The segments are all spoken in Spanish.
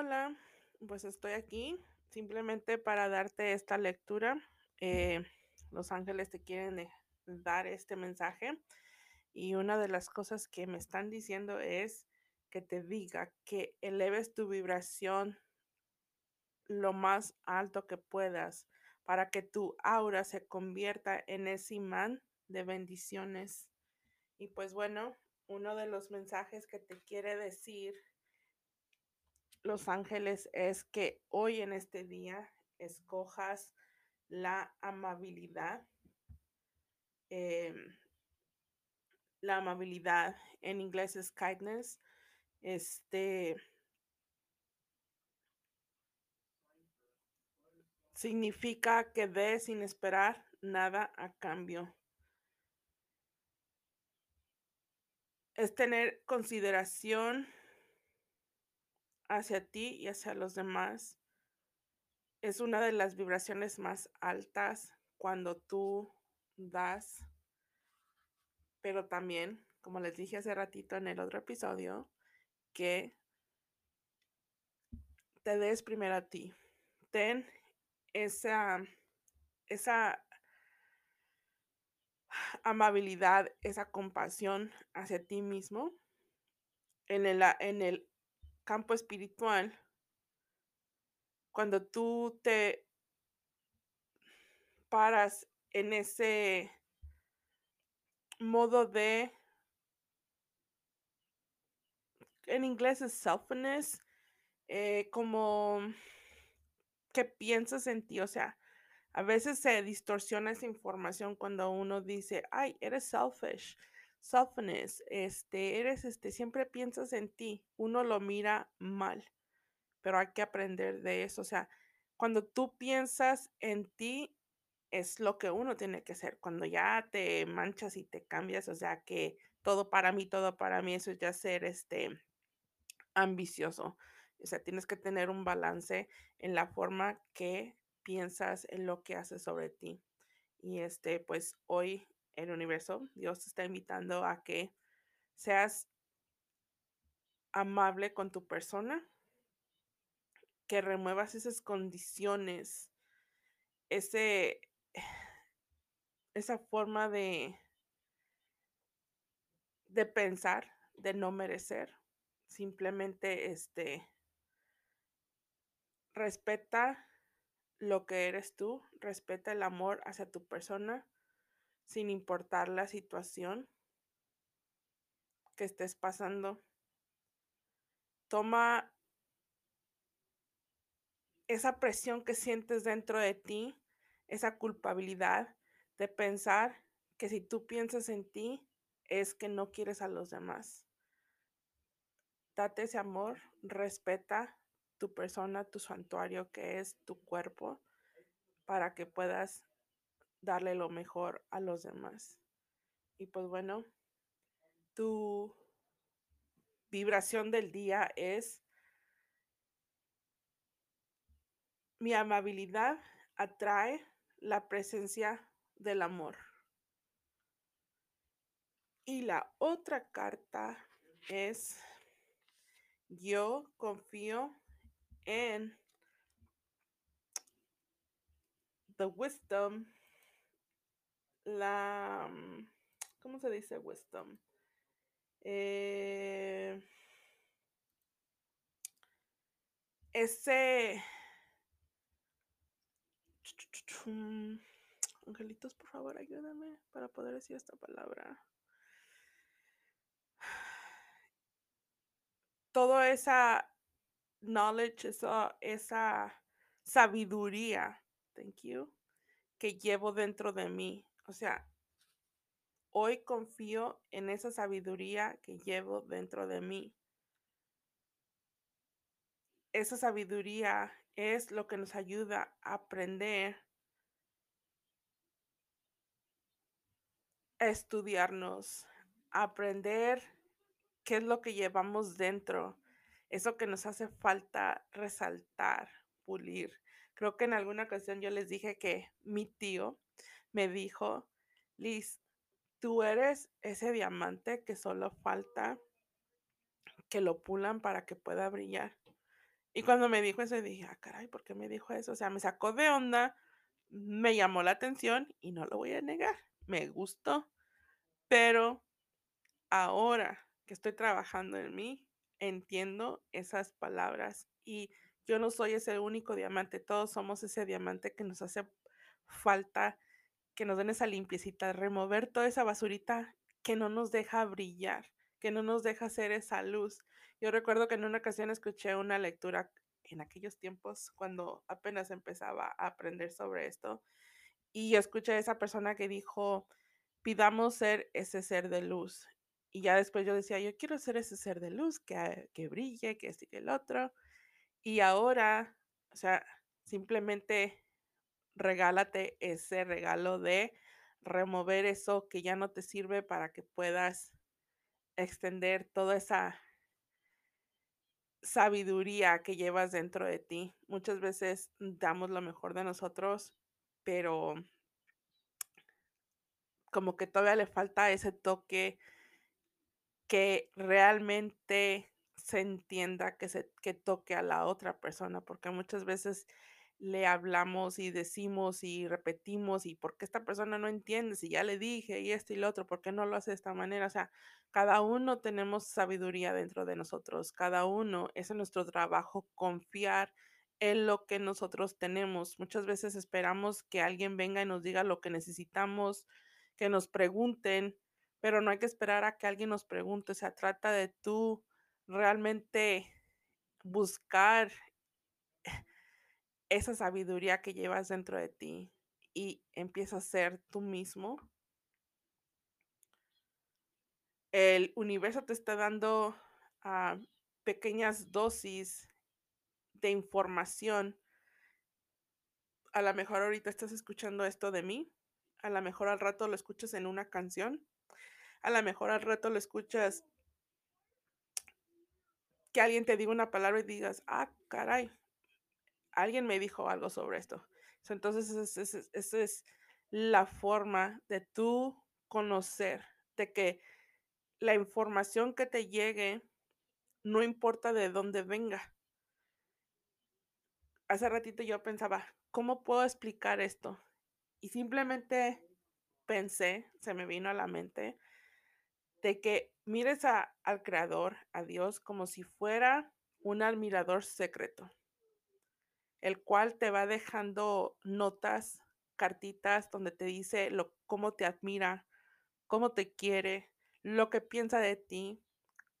Hola, pues estoy aquí simplemente para darte esta lectura. Eh, los ángeles te quieren eh, dar este mensaje y una de las cosas que me están diciendo es que te diga que eleves tu vibración lo más alto que puedas para que tu aura se convierta en ese imán de bendiciones. Y pues bueno, uno de los mensajes que te quiere decir los ángeles es que hoy en este día escojas la amabilidad. Em, la amabilidad en inglés es kindness. Este significa que des sin esperar nada a cambio. Es tener consideración hacia ti y hacia los demás. Es una de las vibraciones más altas cuando tú das, pero también, como les dije hace ratito en el otro episodio, que te des primero a ti. Ten esa, esa amabilidad, esa compasión hacia ti mismo en el, en el campo espiritual. Cuando tú te paras en ese modo de, en inglés es selfness, eh, como que piensas en ti, o sea, a veces se distorsiona esa información cuando uno dice, ay, eres selfish, selfness, este, eres, este, siempre piensas en ti, uno lo mira mal, pero hay que aprender de eso, o sea, cuando tú piensas en ti, es lo que uno tiene que hacer. Cuando ya te manchas y te cambias, o sea, que todo para mí, todo para mí, eso es ya ser este ambicioso. O sea, tienes que tener un balance en la forma que piensas en lo que haces sobre ti. Y este, pues hoy el universo, Dios te está invitando a que seas amable con tu persona, que remuevas esas condiciones, ese esa forma de, de pensar, de no merecer. Simplemente este respeta lo que eres tú, respeta el amor hacia tu persona sin importar la situación que estés pasando. Toma esa presión que sientes dentro de ti, esa culpabilidad de pensar que si tú piensas en ti es que no quieres a los demás. Date ese amor, respeta tu persona, tu santuario que es tu cuerpo, para que puedas darle lo mejor a los demás. Y pues bueno, tu vibración del día es mi amabilidad atrae la presencia del amor. Y la otra carta es yo confío en the wisdom, la, mm, ¿cómo se dice wisdom? Eh, ese, angelitos, por favor, ayúdame para poder decir esta palabra. Todo esa knowledge, esa, esa sabiduría, thank you, que llevo dentro de mí. O sea, hoy confío en esa sabiduría que llevo dentro de mí. Esa sabiduría es lo que nos ayuda a aprender a estudiarnos, a aprender qué es lo que llevamos dentro, eso que nos hace falta resaltar, pulir. Creo que en alguna ocasión yo les dije que mi tío me dijo, Liz, tú eres ese diamante que solo falta que lo pulan para que pueda brillar. Y cuando me dijo eso, dije, ah, caray, ¿por qué me dijo eso? O sea, me sacó de onda, me llamó la atención y no lo voy a negar, me gustó, pero ahora que estoy trabajando en mí, entiendo esas palabras y yo no soy ese único diamante, todos somos ese diamante que nos hace falta que nos den esa limpiecita, remover toda esa basurita que no nos deja brillar, que no nos deja hacer esa luz. Yo recuerdo que en una ocasión escuché una lectura en aquellos tiempos cuando apenas empezaba a aprender sobre esto y escuché a esa persona que dijo, pidamos ser ese ser de luz. Y ya después yo decía, yo quiero ser ese ser de luz que, que brille, que este el otro. Y ahora, o sea, simplemente regálate ese regalo de remover eso que ya no te sirve para que puedas extender toda esa sabiduría que llevas dentro de ti. Muchas veces damos lo mejor de nosotros, pero como que todavía le falta ese toque que realmente se entienda, que se que toque a la otra persona, porque muchas veces le hablamos y decimos y repetimos y porque esta persona no entiende, si ya le dije y esto y lo otro, ¿por qué no lo hace de esta manera? O sea, cada uno tenemos sabiduría dentro de nosotros, cada uno es nuestro trabajo confiar en lo que nosotros tenemos. Muchas veces esperamos que alguien venga y nos diga lo que necesitamos, que nos pregunten, pero no hay que esperar a que alguien nos pregunte, o sea, trata de tú realmente buscar esa sabiduría que llevas dentro de ti y empieza a ser tú mismo. El universo te está dando ah, pequeñas dosis de información. A lo mejor ahorita estás escuchando esto de mí, a lo mejor al rato lo escuchas en una canción, a lo mejor al rato lo escuchas que alguien te diga una palabra y digas, ah, caray, alguien me dijo algo sobre esto. Entonces, esa es, la forma de tú conocer, de que la información que te llegue, no importa de dónde venga. Hace ratito yo pensaba, ¿cómo puedo explicar esto? Y simplemente pensé, se me vino a la mente, de que mires al Creador, a Dios, como si fuera un admirador secreto el cual te va dejando notas, cartitas donde te dice lo, cómo te admira, cómo te quiere, lo que piensa de ti,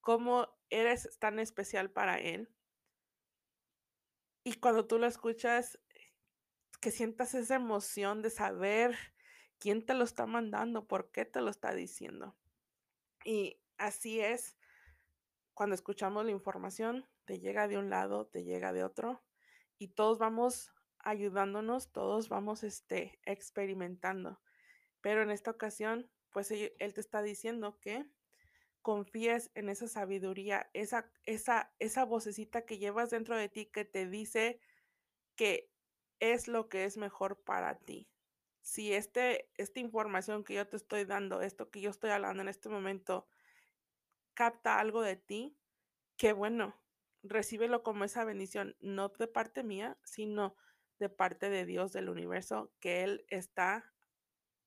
cómo eres tan especial para él. Y cuando tú lo escuchas, que sientas esa emoción de saber quién te lo está mandando, por qué te lo está diciendo. Y así es, cuando escuchamos la información, te llega de un lado, te llega de otro, y todos vamos ayudándonos, todos vamos este, experimentando. Pero en esta ocasión, pues él, te está diciendo que confíes en esa sabiduría, esa, esa, esa vocecita que llevas dentro de ti que te dice que es lo que es mejor para ti. Si este, esta información que yo te estoy dando, esto que yo estoy hablando en este momento, capta algo de ti, qué bueno, recíbelo como esa bendición, no de parte mía, sino de parte de Dios del universo, que Él está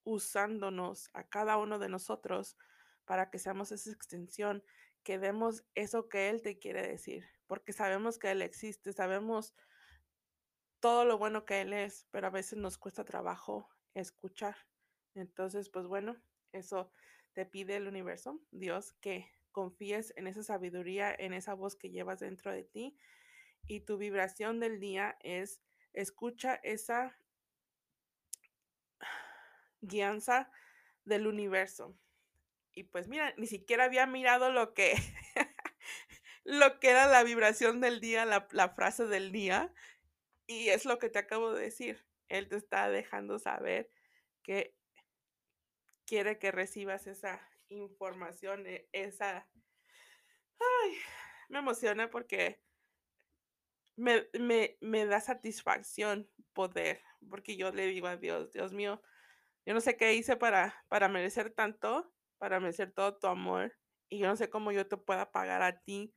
usándonos a cada uno de nosotros para que seamos esa extensión, que demos eso que Él te quiere decir, porque sabemos que Él existe, sabemos todo lo bueno que Él es, pero a veces nos cuesta trabajo escuchar. Entonces, pues bueno, eso te pide el universo, Dios, que confíes en esa sabiduría, en esa voz que llevas dentro de ti. Y tu vibración del día es, escucha esa guianza del universo. Y pues mira, ni siquiera había mirado lo que, lo que era la vibración del día, la, la frase del día. Y es lo que te acabo de decir. Él te está dejando saber que quiere que recibas esa información, e, esa... Ay, me emociona porque me, me, da satisfacción poder, porque yo le digo a Dios, Dios mío, yo no sé qué hice para, para merecer tanto, para merecer todo tu amor, y yo no sé cómo yo te pueda pagar a ti,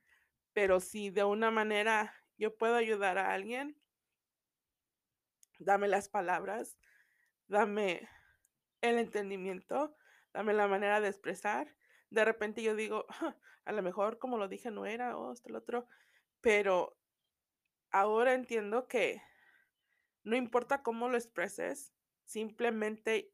pero si de una manera yo puedo ayudar a alguien, dame las palabras, dame el entendimiento, dame la manera de expresar. De repente yo digo, a lo mejor como lo dije no era, o esto, lo otro, pero ahora entiendo que no importa cómo lo expreses, simplemente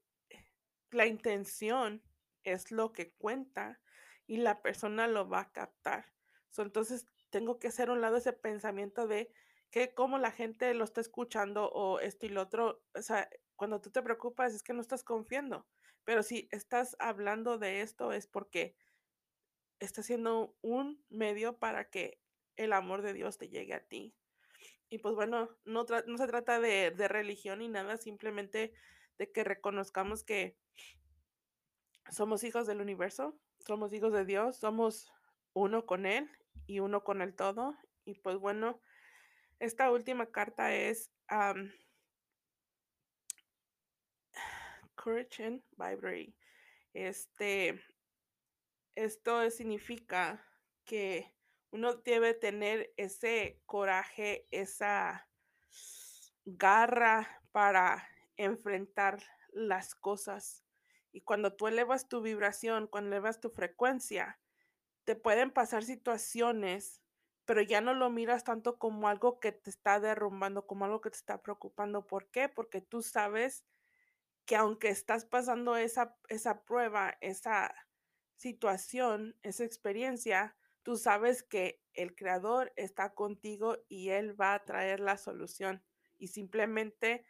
la intención es lo que cuenta y la persona lo va a captar. entonces tengo que hacer un lado ese pensamiento de que como la gente lo está escuchando o esto y lo otro, o sea, cuando tú te preocupas es que no estás confiando, pero si estás hablando de esto es porque está siendo un medio para que el amor de Dios te llegue a ti. Y pues bueno, no, no se trata de, de religión ni nada, simplemente de que reconozcamos que somos hijos del universo, somos hijos de Dios, somos uno con Él y uno con el todo. Y pues bueno, esta última carta es Courage and Bravery. Este, esto significa que uno debe tener ese coraje, esa garra para enfrentar las cosas. Y cuando tú elevas tu vibración, cuando elevas tu frecuencia, te pueden pasar situaciones, pero ya no lo miras tanto como algo que te está derrumbando, como algo que te está preocupando. ¿Por qué? Porque tú sabes que aunque estás pasando esa, esa prueba, esa situación, esa experiencia, tú sabes que el creador está contigo y él va a traer la solución. Y simplemente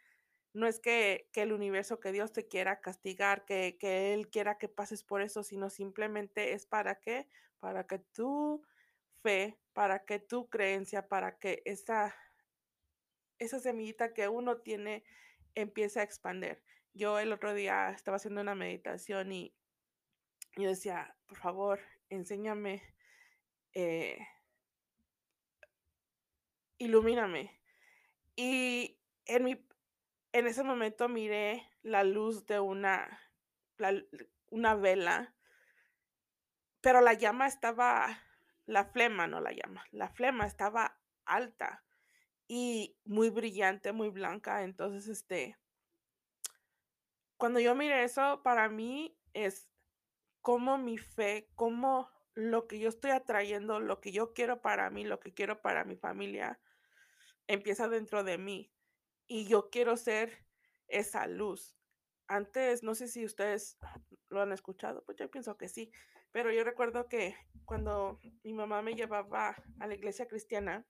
no es que, el universo, que Dios te quiera castigar, que, Él quiera que pases por eso, sino simplemente es para qué, para que tu fe, para que tu creencia, para que esa, esa semillita que uno tiene empiece a expandir. Yo el otro día estaba haciendo una meditación y yo decía, por favor, enséñame, eh, ilumíname. Y en mi, en ese momento miré la luz de una, una vela, pero la llama estaba, la flema, no la llama, la flema estaba alta y muy brillante, muy blanca. Entonces, este, cuando yo miré eso, para mí es como mi fe, como lo que yo estoy atrayendo, lo que yo quiero para mí, lo que quiero para mi familia, empieza dentro de mí y yo quiero ser esa luz. Antes, no sé si ustedes lo han escuchado, pues yo pienso que sí, pero yo recuerdo que cuando mi mamá me llevaba a la iglesia cristiana,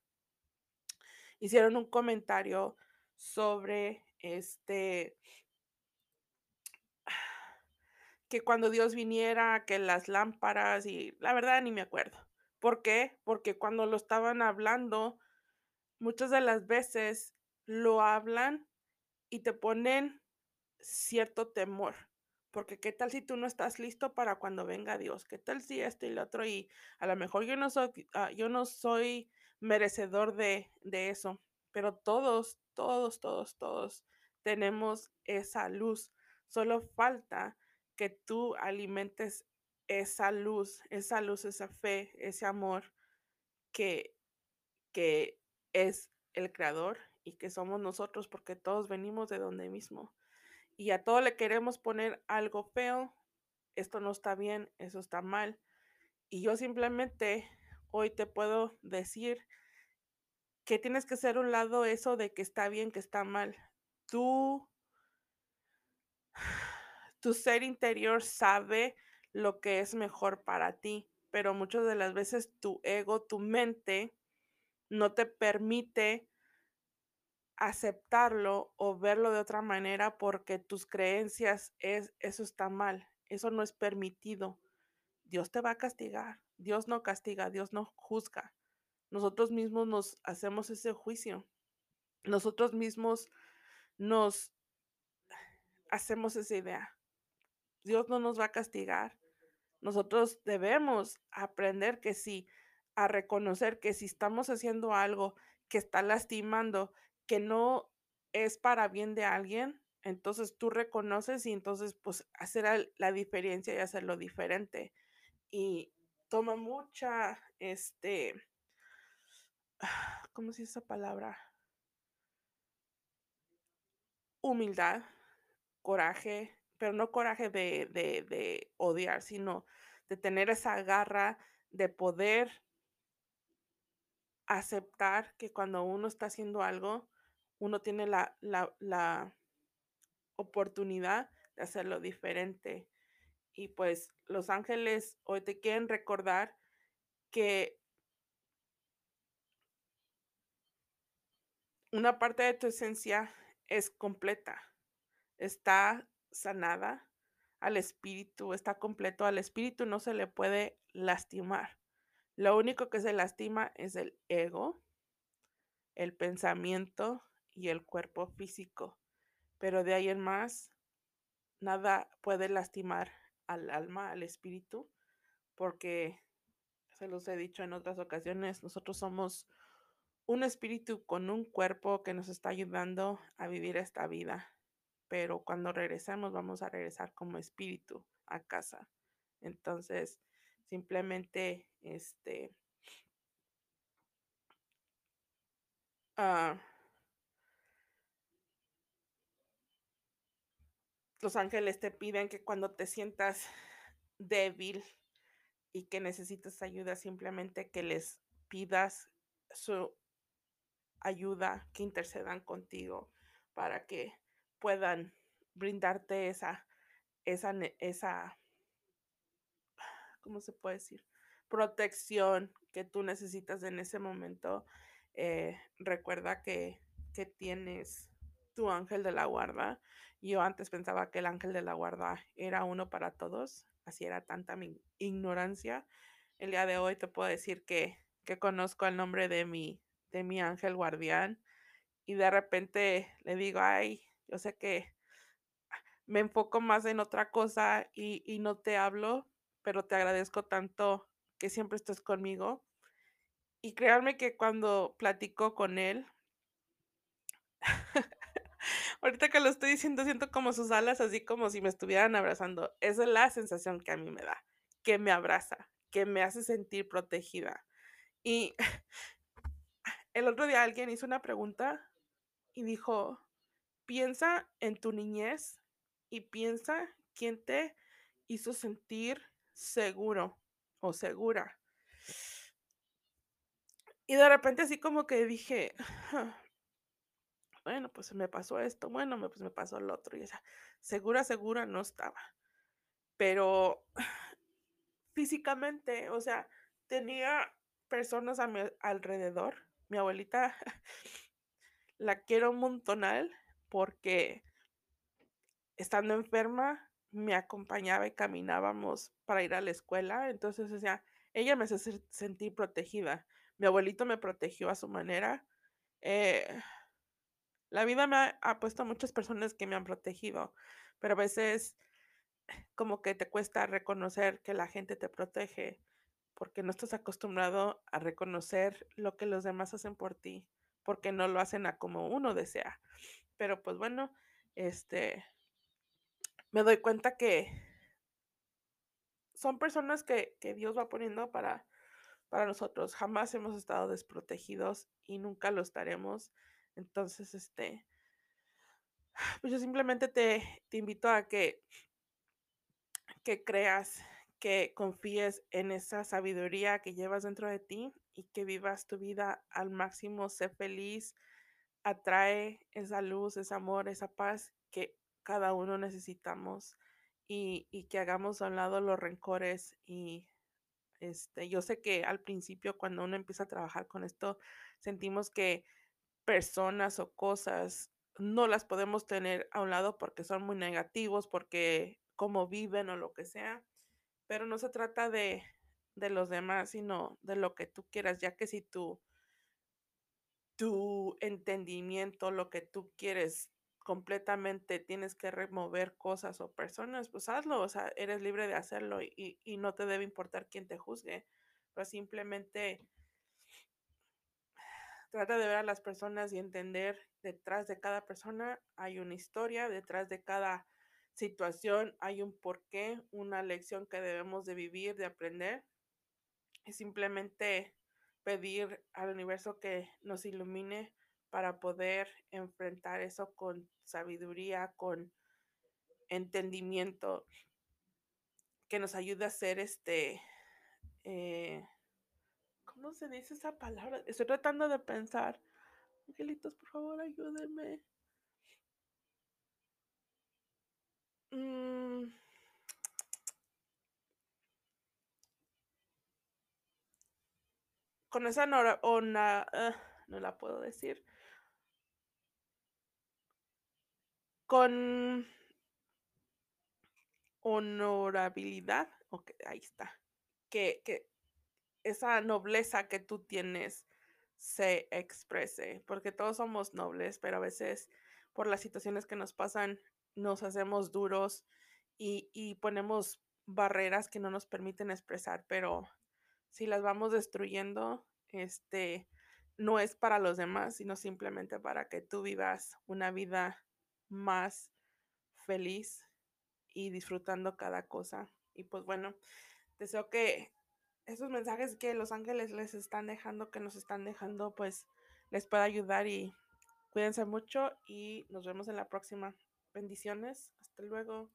hicieron un comentario sobre este que cuando Dios viniera, que las lámparas y la verdad ni me acuerdo. ¿Por qué? Porque cuando lo estaban hablando, muchas de las veces lo hablan y te ponen cierto temor. Porque qué tal si tú no estás listo para cuando venga Dios, qué tal si esto y lo otro y a lo mejor yo no soy, ah, yo no soy merecedor de, de eso, pero todos, todos, todos, todos tenemos esa luz. Solo falta que tú alimentes esa luz, esa luz, esa fe, ese amor que, que es el creador y que somos nosotros porque todos venimos de donde mismo. Y a todo le queremos poner algo feo, esto no está bien, eso está mal. Y yo simplemente hoy te puedo decir que tienes que ser un lado eso de que está bien, que está mal. Tú, tu ser interior sabe lo que es mejor para ti, pero muchas de las veces tu ego, tu mente, no te permite aceptarlo o verlo de otra manera porque tus creencias es eso está mal, eso no es permitido. Dios te va a castigar, Dios no castiga, Dios no juzga. Nosotros mismos nos hacemos ese juicio. Nosotros mismos nos hacemos esa idea. Dios no nos va a castigar. Nosotros debemos aprender que sí, a reconocer que si estamos haciendo algo que está lastimando, que no es para bien de alguien, entonces tú reconoces y entonces pues hacer la diferencia y hacerlo diferente. Y toma mucha, este, ¿cómo se dice esa palabra? Humildad, coraje, pero no coraje de, de, de odiar, sino de tener esa garra de poder aceptar que cuando uno está haciendo algo, uno tiene la, la, la oportunidad de hacerlo diferente. Y pues los ángeles hoy te quieren recordar que una parte de tu esencia es completa, está sanada al espíritu, está completo, al espíritu no se le puede lastimar. Lo único que se lastima es el ego, el pensamiento y el cuerpo físico. Pero de ahí en más, nada puede lastimar al alma, al espíritu, porque se los he dicho en otras ocasiones, nosotros somos un espíritu con un cuerpo que nos está ayudando a vivir esta vida. Pero cuando regresemos, vamos a regresar como espíritu a casa. Entonces, simplemente, este, uh, los ángeles te piden que cuando te sientas débil y que necesitas ayuda, simplemente que les pidas su ayuda, que intercedan contigo para que puedan brindarte esa, esa, esa, ¿cómo se puede decir? Protección que tú necesitas en ese momento. Eh, recuerda que, que tienes tu ángel de la guarda. Yo antes pensaba que el ángel de la guarda era uno para todos, así era tanta mi ignorancia. El día de hoy te puedo decir que, que conozco el nombre de mi, de mi ángel guardián y de repente le digo, ay, yo sé que me enfoco más en otra cosa y, y no te hablo, pero te agradezco tanto que siempre estés conmigo. Y créanme que cuando platico con él, ahorita que lo estoy diciendo, siento como sus alas así como si me estuvieran abrazando. Esa es la sensación que a mí me da, que me abraza, que me hace sentir protegida. Y el otro día alguien hizo una pregunta y dijo, piensa en tu niñez y piensa quién te hizo sentir seguro o segura. Y de repente así como que dije, bueno, pues me pasó esto, bueno, pues me pasó el otro. Y esa, segura, segura no estaba. Pero físicamente, o sea, tenía personas a mi alrededor. Mi abuelita la quiero un montonal porque estando enferma me acompañaba y caminábamos para ir a la escuela. Entonces, ella me hace sentir protegida. Mi abuelito me protegió a su manera. Eh, la vida me ha, ha, puesto a muchas personas que me han protegido, pero a veces como que te cuesta reconocer que la gente te protege porque no estás acostumbrado a reconocer lo que los demás hacen por ti, porque no lo hacen a como uno desea. Pero pues bueno, este, me doy cuenta que son personas que, que Dios va poniendo para, para nosotros. Jamás hemos estado desprotegidos y nunca lo estaremos. Entonces, este, pues yo simplemente te, te invito a que, que creas, que confíes en esa sabiduría que llevas dentro de ti y que vivas tu vida al máximo, sé feliz, atrae esa luz, ese amor, esa paz que cada uno necesitamos y, y que hagamos a un lado los rencores y este, yo sé que al principio cuando uno empieza a trabajar con esto, sentimos que personas o cosas no las podemos tener a un lado porque son muy negativos, porque cómo viven o lo que sea, pero no se trata de, de los demás, sino de lo que tú quieras, ya que si tú, tu entendimiento, lo que tú quieres completamente tienes que remover cosas o personas, pues hazlo, o sea, eres libre de hacerlo y, y no te debe importar quién te juzgue, pero simplemente trata de ver a las personas y entender detrás de cada persona hay una historia, detrás de cada situación hay un porqué, una lección que debemos de vivir, de aprender. Y simplemente pedir al universo que nos ilumine para poder enfrentar eso con sabiduría, con entendimiento, que nos ayude a ser este, eh, ¿cómo se dice esa palabra? Estoy tratando de pensar. Angelitos, por favor, ayúdenme. Mm. Con esa uh, no la puedo decir. Con honorabilidad. Ok, ahí está. Que, que esa nobleza que tú tienes se exprese, porque todos somos nobles, pero a veces por las situaciones que nos pasan nos hacemos duros y, y ponemos barreras que no nos permiten expresar, pero si las vamos destruyendo, este, no es para los demás, sino simplemente para que tú vivas una vida más feliz y disfrutando cada cosa. Y pues bueno, deseo que esos mensajes que los ángeles les están dejando, que nos están dejando, pues les pueda ayudar y cuídense mucho y nos vemos en la próxima. Bendiciones. Hasta luego.